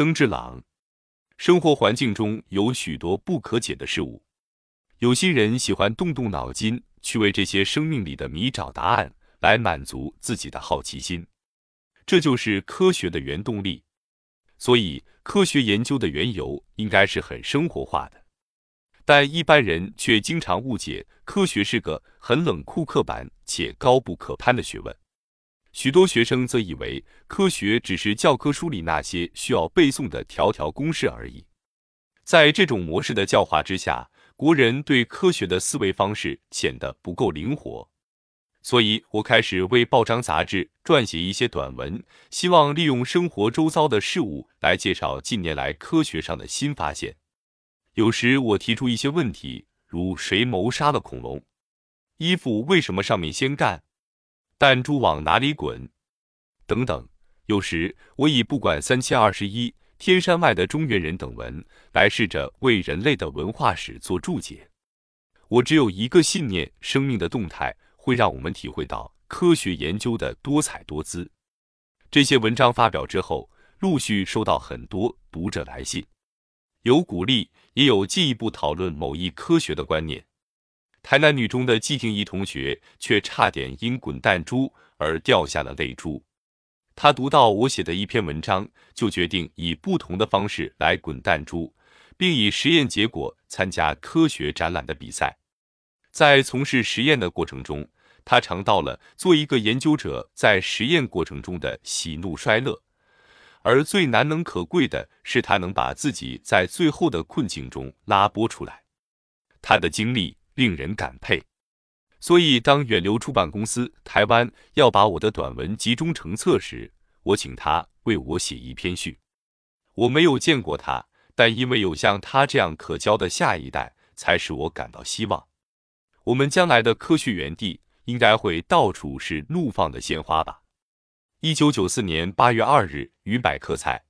曾志朗。生活环境中有许多不可解的事物，有些人喜欢动动脑筋去为这些生命里的谜找答案，来满足自己的好奇心。这就是科学的原动力。所以，科学研究的缘由应该是很生活化的。但一般人却经常误解，科学是个很冷酷、刻板且高不可攀的学问。许多学生则以为科学只是教科书里那些需要背诵的条条公式而已。在这种模式的教化之下，国人对科学的思维方式显得不够灵活。所以我开始为报章杂志撰写一些短文，希望利用生活周遭的事物来介绍近年来科学上的新发现。有时我提出一些问题，如谁谋杀了恐龙？衣服为什么上面先干？弹珠往哪里滚？等等。有时我以不管三七二十一、天山外的中原人等文来试着为人类的文化史做注解。我只有一个信念：生命的动态会让我们体会到科学研究的多彩多姿。这些文章发表之后，陆续收到很多读者来信，有鼓励。也有进一步讨论某一科学的观念。台南女中的季婷怡同学却差点因滚弹珠而掉下了泪珠。她读到我写的一篇文章，就决定以不同的方式来滚弹珠，并以实验结果参加科学展览的比赛。在从事实验的过程中，她尝到了做一个研究者在实验过程中的喜怒衰乐。而最难能可贵的是，他能把自己在最后的困境中拉拨出来。他的经历令人感佩。所以，当远流出版公司台湾要把我的短文集中成册时，我请他为我写一篇序。我没有见过他，但因为有像他这样可教的下一代，才使我感到希望。我们将来的科学园地应该会到处是怒放的鲜花吧。一九九四年八月二日，于百科菜。